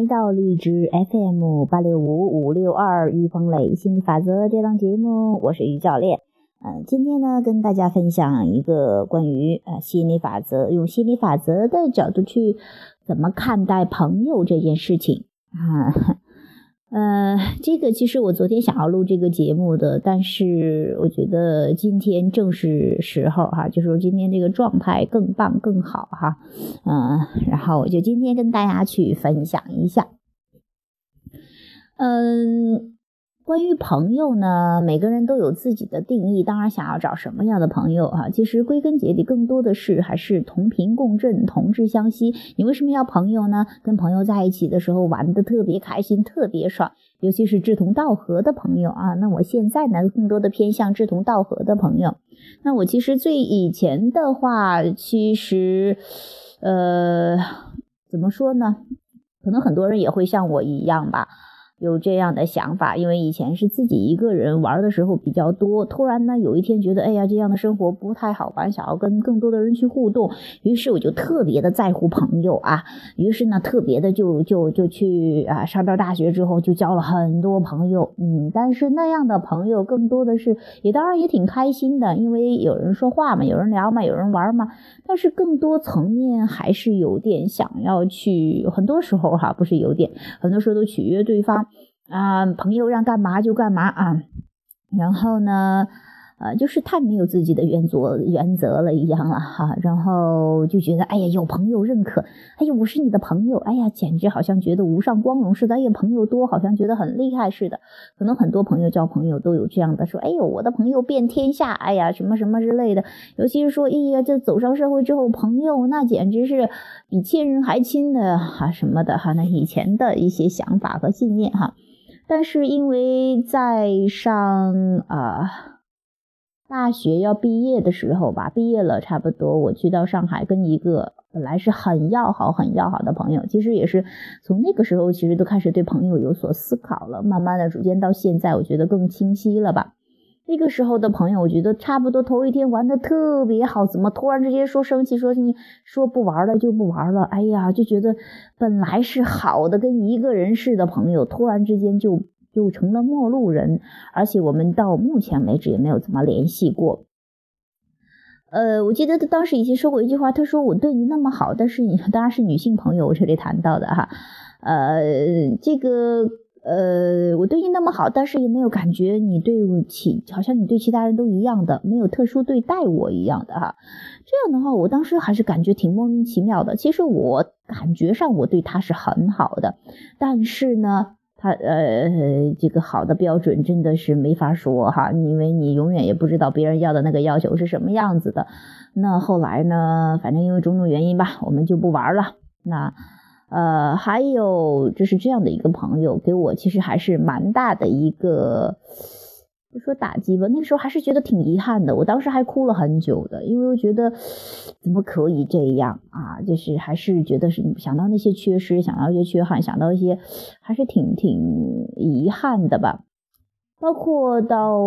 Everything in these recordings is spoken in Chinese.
来到荔枝 FM 八六五五六二于鹏磊心理法则这档节目，我是于教练。嗯，今天呢，跟大家分享一个关于呃心理法则，用心理法则的角度去怎么看待朋友这件事情啊。呃，这个其实我昨天想要录这个节目的，但是我觉得今天正是时候哈，就是今天这个状态更棒更好哈，嗯，然后我就今天跟大家去分享一下，嗯。关于朋友呢，每个人都有自己的定义。当然，想要找什么样的朋友啊？其实归根结底，更多的是还是同频共振、同志相吸。你为什么要朋友呢？跟朋友在一起的时候，玩的特别开心，特别爽，尤其是志同道合的朋友啊。那我现在呢，更多的偏向志同道合的朋友。那我其实最以前的话，其实，呃，怎么说呢？可能很多人也会像我一样吧。有这样的想法，因为以前是自己一个人玩的时候比较多，突然呢有一天觉得，哎呀，这样的生活不太好玩，想要跟更多的人去互动，于是我就特别的在乎朋友啊，于是呢特别的就就就去啊，上到大学之后就交了很多朋友，嗯，但是那样的朋友更多的是，也当然也挺开心的，因为有人说话嘛，有人聊嘛，有人玩嘛，但是更多层面还是有点想要去，很多时候哈，不是有点，很多时候都取悦对方。啊，朋友让干嘛就干嘛啊，然后呢，呃，就是太没有自己的原则原则了一样了哈，然后就觉得，哎呀，有朋友认可，哎呀，我是你的朋友，哎呀，简直好像觉得无上光荣似的，哎呀，朋友多好像觉得很厉害似的，可能很多朋友交朋友都有这样的说，哎呦，我的朋友遍天下，哎呀，什么什么之类的，尤其是说，哎呀，这走上社会之后，朋友那简直是比亲人还亲的哈，什么的哈，那以前的一些想法和信念哈。但是因为在上啊大学要毕业的时候吧，毕业了差不多，我去到上海跟一个本来是很要好、很要好的朋友，其实也是从那个时候，其实都开始对朋友有所思考了。慢慢的，逐渐到现在，我觉得更清晰了吧。那个时候的朋友，我觉得差不多头一天玩的特别好，怎么突然之间说生气，说你说不玩了就不玩了？哎呀，就觉得本来是好的跟一个人似的朋友，突然之间就就成了陌路人，而且我们到目前为止也没有怎么联系过。呃，我记得他当时以前说过一句话，他说我对你那么好，但是你当然是女性朋友，我这里谈到的哈，呃，这个。呃，我对你那么好，但是也没有感觉你对其好像你对其他人都一样的，没有特殊对待我一样的哈。这样的话，我当时还是感觉挺莫名其妙的。其实我感觉上我对他是很好的，但是呢，他呃这个好的标准真的是没法说哈，因为你永远也不知道别人要的那个要求是什么样子的。那后来呢，反正因为种种原因吧，我们就不玩了。那。呃，还有就是这样的一个朋友，给我其实还是蛮大的一个，不说打击吧，那个时候还是觉得挺遗憾的。我当时还哭了很久的，因为我觉得怎么可以这样啊？就是还是觉得是想到那些缺失，想到一些缺憾，想到一些还是挺挺遗憾的吧。包括到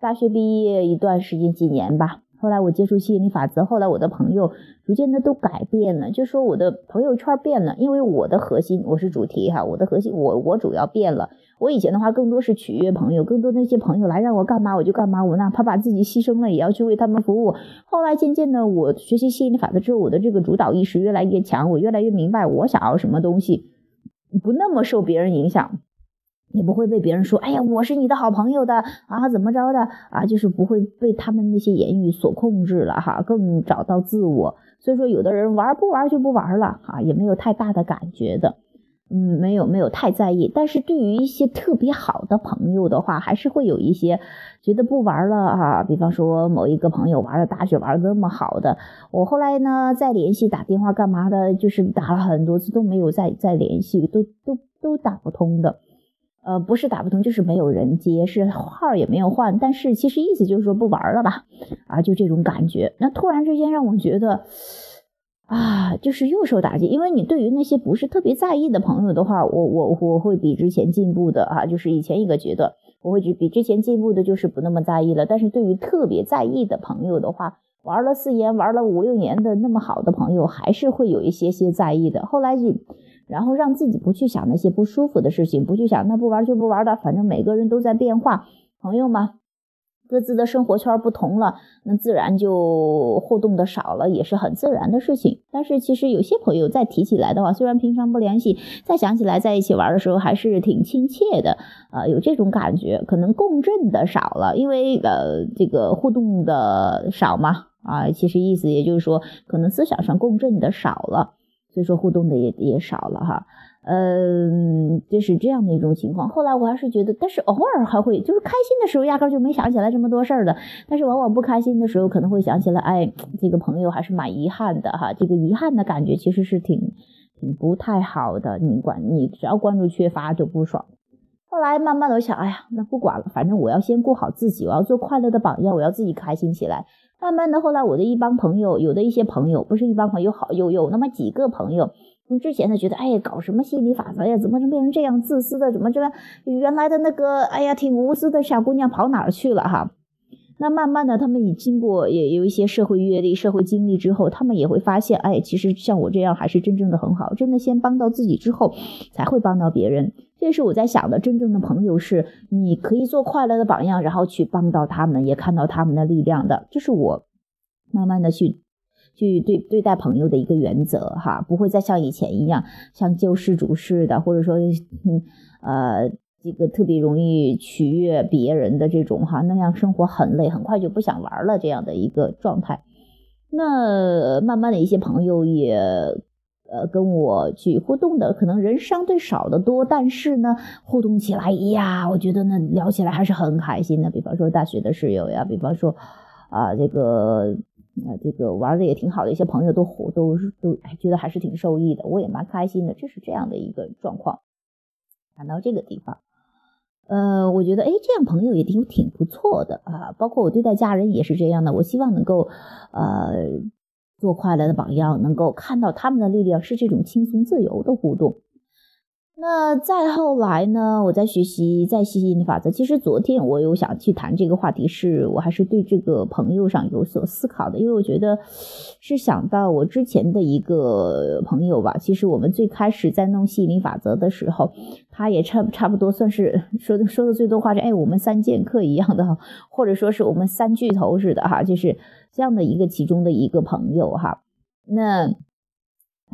大学毕业一段时间，几年吧。后来我接触吸引力法则，后来我的朋友逐渐的都改变了，就说我的朋友圈变了，因为我的核心我是主题哈，我的核心我我主要变了。我以前的话更多是取悦朋友，更多那些朋友来让我干嘛我就干嘛，我哪怕把自己牺牲了也要去为他们服务。后来渐渐的我学习吸引力法则之后，我的这个主导意识越来越强，我越来越明白我想要什么东西，不那么受别人影响。也不会被别人说，哎呀，我是你的好朋友的啊，怎么着的啊，就是不会被他们那些言语所控制了哈，更找到自我。所以说，有的人玩不玩就不玩了啊，也没有太大的感觉的，嗯，没有没有太在意。但是对于一些特别好的朋友的话，还是会有一些觉得不玩了啊。比方说某一个朋友玩了大学玩那么好的，我后来呢再联系打电话干嘛的，就是打了很多次都没有再再联系，都都都打不通的。呃，不是打不通，就是没有人接，是号也没有换，但是其实意思就是说不玩了吧，啊，就这种感觉。那突然之间让我觉得，啊，就是又受打击，因为你对于那些不是特别在意的朋友的话，我我我会比之前进步的啊，就是以前一个阶段，我会比比之前进步的，就是不那么在意了。但是对于特别在意的朋友的话，玩了四年、玩了五六年的那么好的朋友，还是会有一些些在意的。后来就。然后让自己不去想那些不舒服的事情，不去想那不玩就不玩的，反正每个人都在变化，朋友嘛。各自的生活圈不同了，那自然就互动的少了，也是很自然的事情。但是其实有些朋友再提起来的话，虽然平常不联系，再想起来在一起玩的时候还是挺亲切的，啊，有这种感觉。可能共振的少了，因为呃这个互动的少嘛，啊，其实意思也就是说，可能思想上共振的少了，所以说互动的也也少了哈。嗯，就是这样的一种情况。后来我还是觉得，但是偶尔还会，就是开心的时候压根就没想起来这么多事儿的。但是往往不开心的时候，可能会想起来，哎，这个朋友还是蛮遗憾的哈。这个遗憾的感觉其实是挺挺不太好的。你管你只要关注缺乏就不爽。后来慢慢的我想，哎呀，那不管了，反正我要先顾好自己，我要做快乐的榜样，我要自己开心起来。慢慢的，后来我的一帮朋友，有的一些朋友，不是一帮朋友，好有有那么几个朋友。从之前呢觉得，哎，搞什么心理法则呀？怎么就变成这样自私的？怎么这原来的那个，哎呀，挺无私的小姑娘跑哪儿去了哈？那慢慢的，他们也经过也有一些社会阅历、社会经历之后，他们也会发现，哎，其实像我这样还是真正的很好。真的先帮到自己之后，才会帮到别人。这是我在想的，真正的朋友是你可以做快乐的榜样，然后去帮到他们，也看到他们的力量的。这是我慢慢的去。去对对待朋友的一个原则哈，不会再像以前一样像救世主似的，或者说嗯呃这个特别容易取悦别人的这种哈，那样生活很累，很快就不想玩了这样的一个状态。那慢慢的一些朋友也呃跟我去互动的，可能人相对少的多，但是呢互动起来哎呀，我觉得呢聊起来还是很开心的。比方说大学的室友呀，比方说啊这个。啊，这个玩的也挺好的，一些朋友都都都觉得还是挺受益的，我也蛮开心的，这是这样的一个状况。谈到这个地方，呃，我觉得哎，这样朋友也挺挺不错的啊，包括我对待家人也是这样的，我希望能够呃做快乐的榜样，能够看到他们的力量是这种轻松自由的互动。那再后来呢？我在学习在吸引力法则。其实昨天我有想去谈这个话题，是我还是对这个朋友上有所思考的，因为我觉得是想到我之前的一个朋友吧。其实我们最开始在弄吸引力法则的时候，他也差差不多算是说的说的最多话是哎，我们三剑客一样的，或者说是我们三巨头似的哈，就是这样的一个其中的一个朋友哈。那。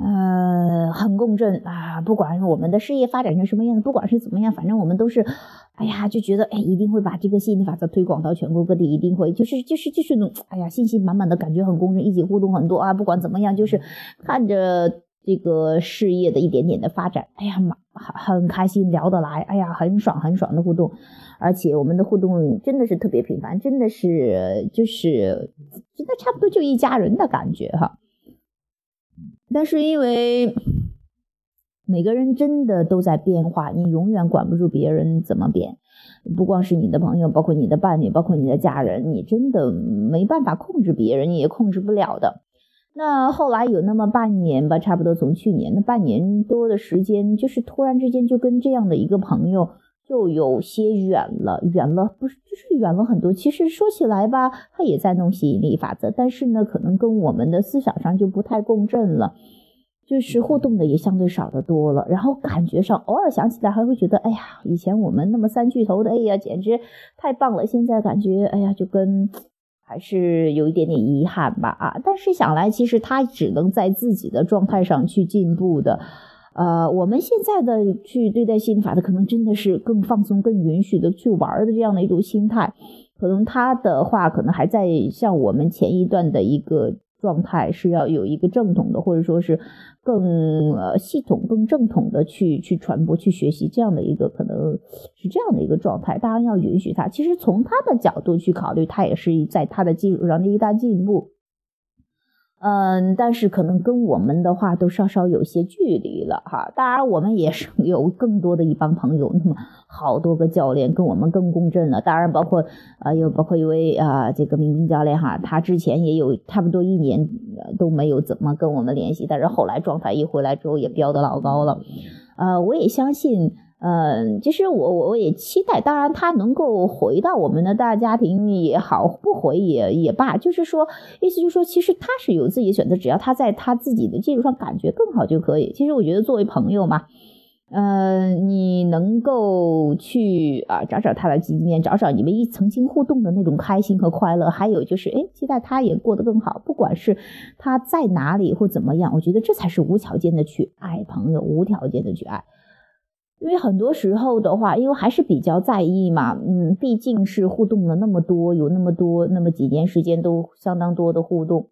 呃，很共振啊！不管我们的事业发展成什么样子，不管是怎么样，反正我们都是，哎呀，就觉得哎，一定会把这个吸引力法则推广到全国各地，一定会，就是就是就是那种，哎呀，信心满满的感觉，很共振，一起互动很多啊！不管怎么样，就是看着这个事业的一点点的发展，哎呀妈，很很开心，聊得来，哎呀，很爽很爽的互动，而且我们的互动真的是特别频繁，真的是就是真的差不多就一家人的感觉哈。但是因为每个人真的都在变化，你永远管不住别人怎么变。不光是你的朋友，包括你的伴侣，包括你的家人，你真的没办法控制别人，你也控制不了的。那后来有那么半年吧，差不多从去年那半年多的时间，就是突然之间就跟这样的一个朋友。就有些远了，远了不是，就是远了很多。其实说起来吧，他也在弄吸引力法则，但是呢，可能跟我们的思想上就不太共振了，就是互动的也相对少的多了。然后感觉上，偶尔想起来还会觉得，哎呀，以前我们那么三巨头的，哎呀，简直太棒了。现在感觉，哎呀，就跟还是有一点点遗憾吧啊。但是想来，其实他只能在自己的状态上去进步的。呃，我们现在的去对待心理法则，可能真的是更放松、更允许的去玩的这样的一种心态。可能他的话，可能还在像我们前一段的一个状态，是要有一个正统的，或者说是更系统、更正统的去去传播、去学习这样的一个，可能是这样的一个状态。当然要允许他。其实从他的角度去考虑，他也是在他的基础上的一大进步。嗯，但是可能跟我们的话都稍稍有些距离了哈。当然，我们也是 有更多的一帮朋友，那么好多个教练跟我们更共振了。当然，包括啊，有包括一位啊，这个明明教练哈，他之前也有差不多一年都没有怎么跟我们联系，但是后来状态一回来之后也飙得老高了。呃，我也相信。嗯，其实我我我也期待，当然他能够回到我们的大家庭也好，不回也也罢，就是说，意思就是说，其实他是有自己选择，只要他在他自己的基础上感觉更好就可以。其实我觉得作为朋友嘛，呃，你能够去啊找找他的经验，找找你们一曾经互动的那种开心和快乐，还有就是，哎，期待他也过得更好，不管是他在哪里或怎么样，我觉得这才是无条件的去爱朋友，无条件的去爱。因为很多时候的话，因为还是比较在意嘛，嗯，毕竟是互动了那么多，有那么多那么几年时间都相当多的互动，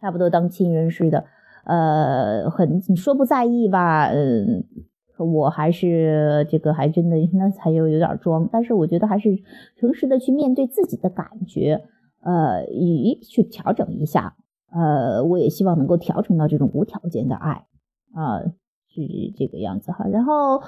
差不多当亲人似的，呃，很你说不在意吧，嗯，我还是这个还真的那才有有点装，但是我觉得还是诚实的去面对自己的感觉，呃，以去调整一下，呃，我也希望能够调整到这种无条件的爱，啊。是这个样子哈，然后，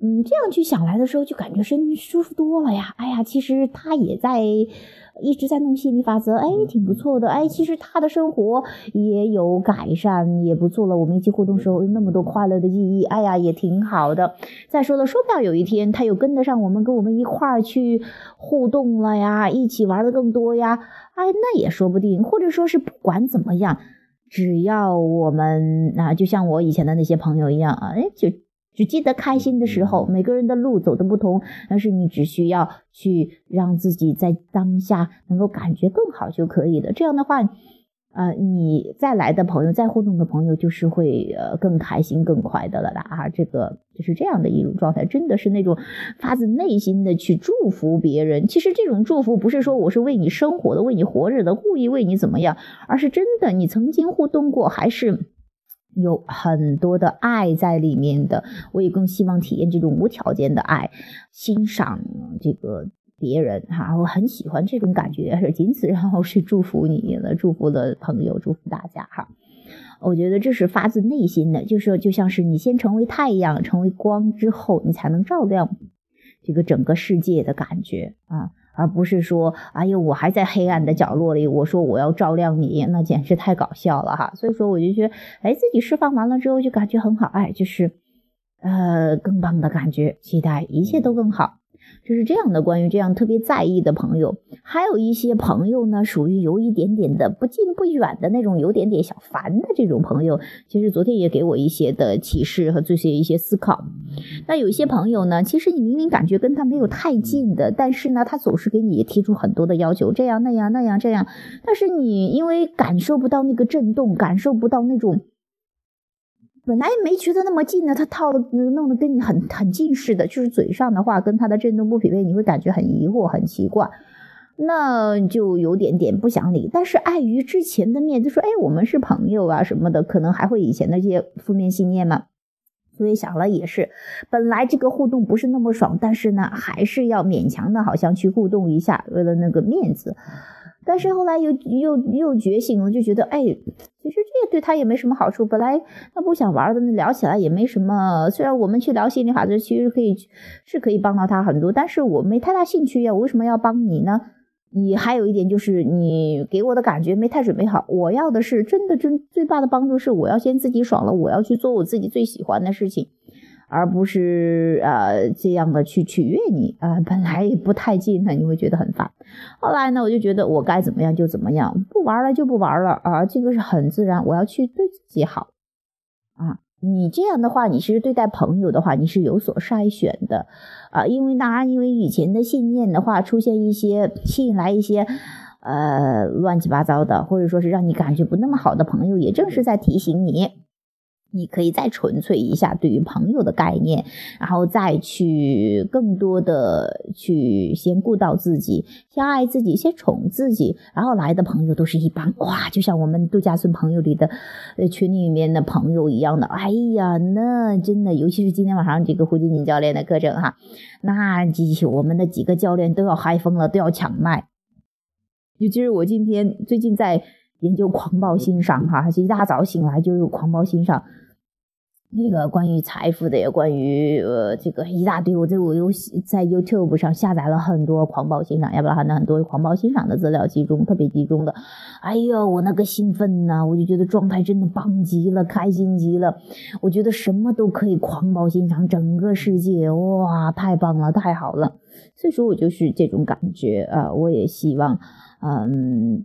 嗯，这样去想来的时候，就感觉身舒服多了呀。哎呀，其实他也在一直在弄心理法则，哎，挺不错的。哎，其实他的生活也有改善，也不错了。我们一起互动时候有那么多快乐的记忆，哎呀，也挺好的。再说了，说不定有一天他又跟得上我们，跟我们一块儿去互动了呀，一起玩的更多呀，哎，那也说不定。或者说是不管怎么样。只要我们啊，就像我以前的那些朋友一样啊，哎，就只记得开心的时候。每个人的路走的不同，但是你只需要去让自己在当下能够感觉更好就可以了。这样的话。呃，你再来的朋友，再互动的朋友，就是会呃更开心、更快的了啦啊！这个就是这样的一种状态，真的是那种发自内心的去祝福别人。其实这种祝福不是说我是为你生活的、为你活着的，故意为你怎么样，而是真的你曾经互动过，还是有很多的爱在里面的。我也更希望体验这种无条件的爱，欣赏这个。别人哈，我很喜欢这种感觉，是仅此，然后是祝福你了，祝福的朋友，祝福大家哈。我觉得这是发自内心的，就是就像是你先成为太阳，成为光之后，你才能照亮这个整个世界的感觉啊，而不是说，哎呦，我还在黑暗的角落里，我说我要照亮你，那简直太搞笑了哈。所以说，我就觉得，哎，自己释放完了之后，就感觉很好，哎，就是呃更棒的感觉，期待一切都更好。就是这样的，关于这样特别在意的朋友，还有一些朋友呢，属于有一点点的不近不远的那种，有点点小烦的这种朋友。其实昨天也给我一些的启示和这些一些思考。那有一些朋友呢，其实你明明感觉跟他没有太近的，但是呢，他总是给你提出很多的要求，这样那样那样这样，但是你因为感受不到那个震动，感受不到那种。本来没觉得那么近的，他套的弄得跟你很很近似的，就是嘴上的话跟他的震动不匹配，你会感觉很疑惑、很奇怪，那就有点点不想理。但是碍于之前的面子，说哎我们是朋友啊什么的，可能还会以前那些负面信念嘛，所以想了也是，本来这个互动不是那么爽，但是呢还是要勉强的，好像去互动一下，为了那个面子。但是后来又又又觉醒了，就觉得哎，其实这也对他也没什么好处。本来他不想玩的，那聊起来也没什么。虽然我们去聊心理法则，其实可以是可以帮到他很多，但是我没太大兴趣呀。我为什么要帮你呢？你还有一点就是你给我的感觉没太准备好。我要的是真的真最大的帮助是，我要先自己爽了，我要去做我自己最喜欢的事情。而不是呃这样的去取悦你啊，本来也不太近呢，你会觉得很烦。后来呢，我就觉得我该怎么样就怎么样，不玩了就不玩了啊，这个是很自然。我要去对自己好啊。你这样的话，你是对待朋友的话，你是有所筛选的啊，因为大家，因为以前的信念的话，出现一些吸引来一些呃乱七八糟的，或者说是让你感觉不那么好的朋友，也正是在提醒你。你可以再纯粹一下对于朋友的概念，然后再去更多的去先顾到自己，先爱自己，先宠自己，然后来的朋友都是一帮哇，就像我们度假村朋友里的呃群里面的朋友一样的。哎呀，那真的，尤其是今天晚上这个胡金锦教练的课程哈，那我们的几个教练都要嗨疯了，都要抢麦。尤其是我今天最近在研究狂暴欣赏哈，是一大早醒来就有狂暴欣赏。那个关于财富的，也关于呃这个一大堆。我这我又在 YouTube 上下载了很多狂暴欣赏，要不然很多很多狂暴欣赏的资料集中，特别集中的。哎呦，我那个兴奋呐，我就觉得状态真的棒极了，开心极了。我觉得什么都可以狂暴欣赏，整个世界哇，太棒了，太好了。所以说我就是这种感觉啊，我也希望。嗯，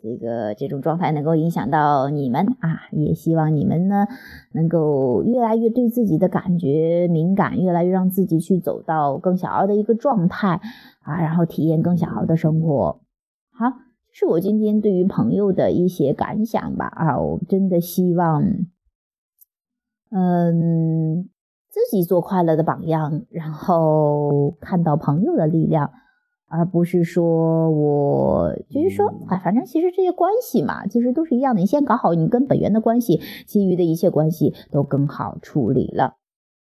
这个这种状态能够影响到你们啊，也希望你们呢能够越来越对自己的感觉敏感，越来越让自己去走到更想要的一个状态啊，然后体验更想要的生活。好，这是我今天对于朋友的一些感想吧啊，我真的希望，嗯，自己做快乐的榜样，然后看到朋友的力量。而不是说我就是说，哎，反正其实这些关系嘛，其实都是一样的。你先搞好你跟本源的关系，其余的一切关系都更好处理了。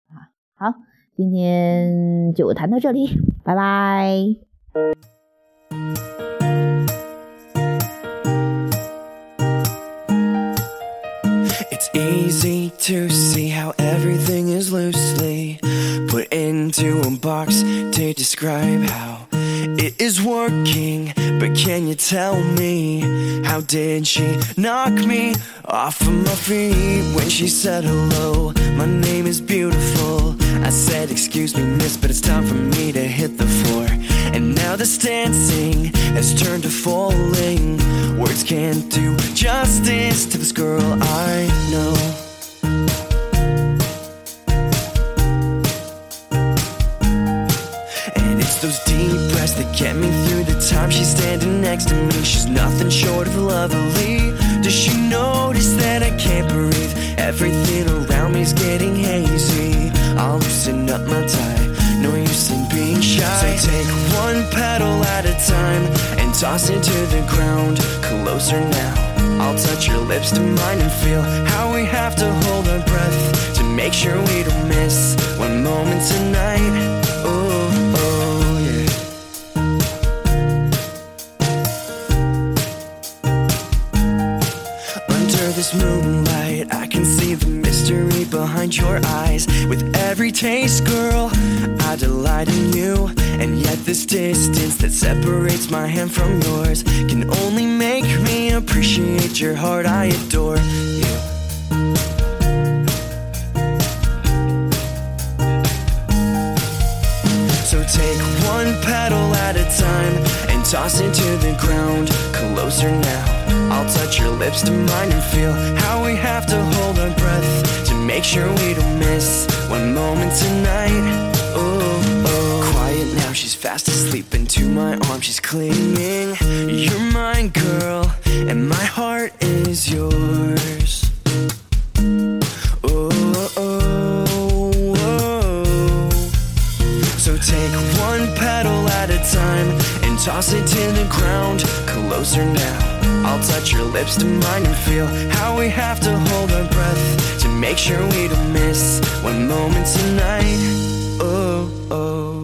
啊，好，今天就谈到这里，拜拜。It's easy to see how everything is loosely put into a box to describe how. Is working. But can you tell me how did she knock me off of my feet when she said hello? My name is beautiful. I said, Excuse me, miss, but it's time for me to hit the floor. And now this dancing has turned to falling. Words can't do justice to this girl I know. Next to me. She's nothing short of lovely. Does she notice that I can't breathe? Everything around me's getting hazy. I'll loosen up my tie. No use in being shy. So take one petal at a time and toss it to the ground. Closer now. I'll touch your lips to mine and feel how we have to hold our breath to make sure we don't miss one moment tonight. Moonlight, I can see the mystery behind your eyes. With every taste, girl, I delight in you. And yet, this distance that separates my hand from yours can only make me appreciate your heart. I adore you. So take one petal at a time and toss it to the ground. Closer now I'll touch your lips to mine and feel how we have to hold our breath to make sure we don't miss one moment tonight. Oh, oh. Quiet now, she's fast asleep into my arms, she's clinging. You're mine, girl, and my heart is yours. Oh, oh. So take one petal at a time and toss it to the ground. Closer now I'll touch your lips to mine and feel how we have to hold our breath to make sure we don't miss one moment tonight. Oh, oh.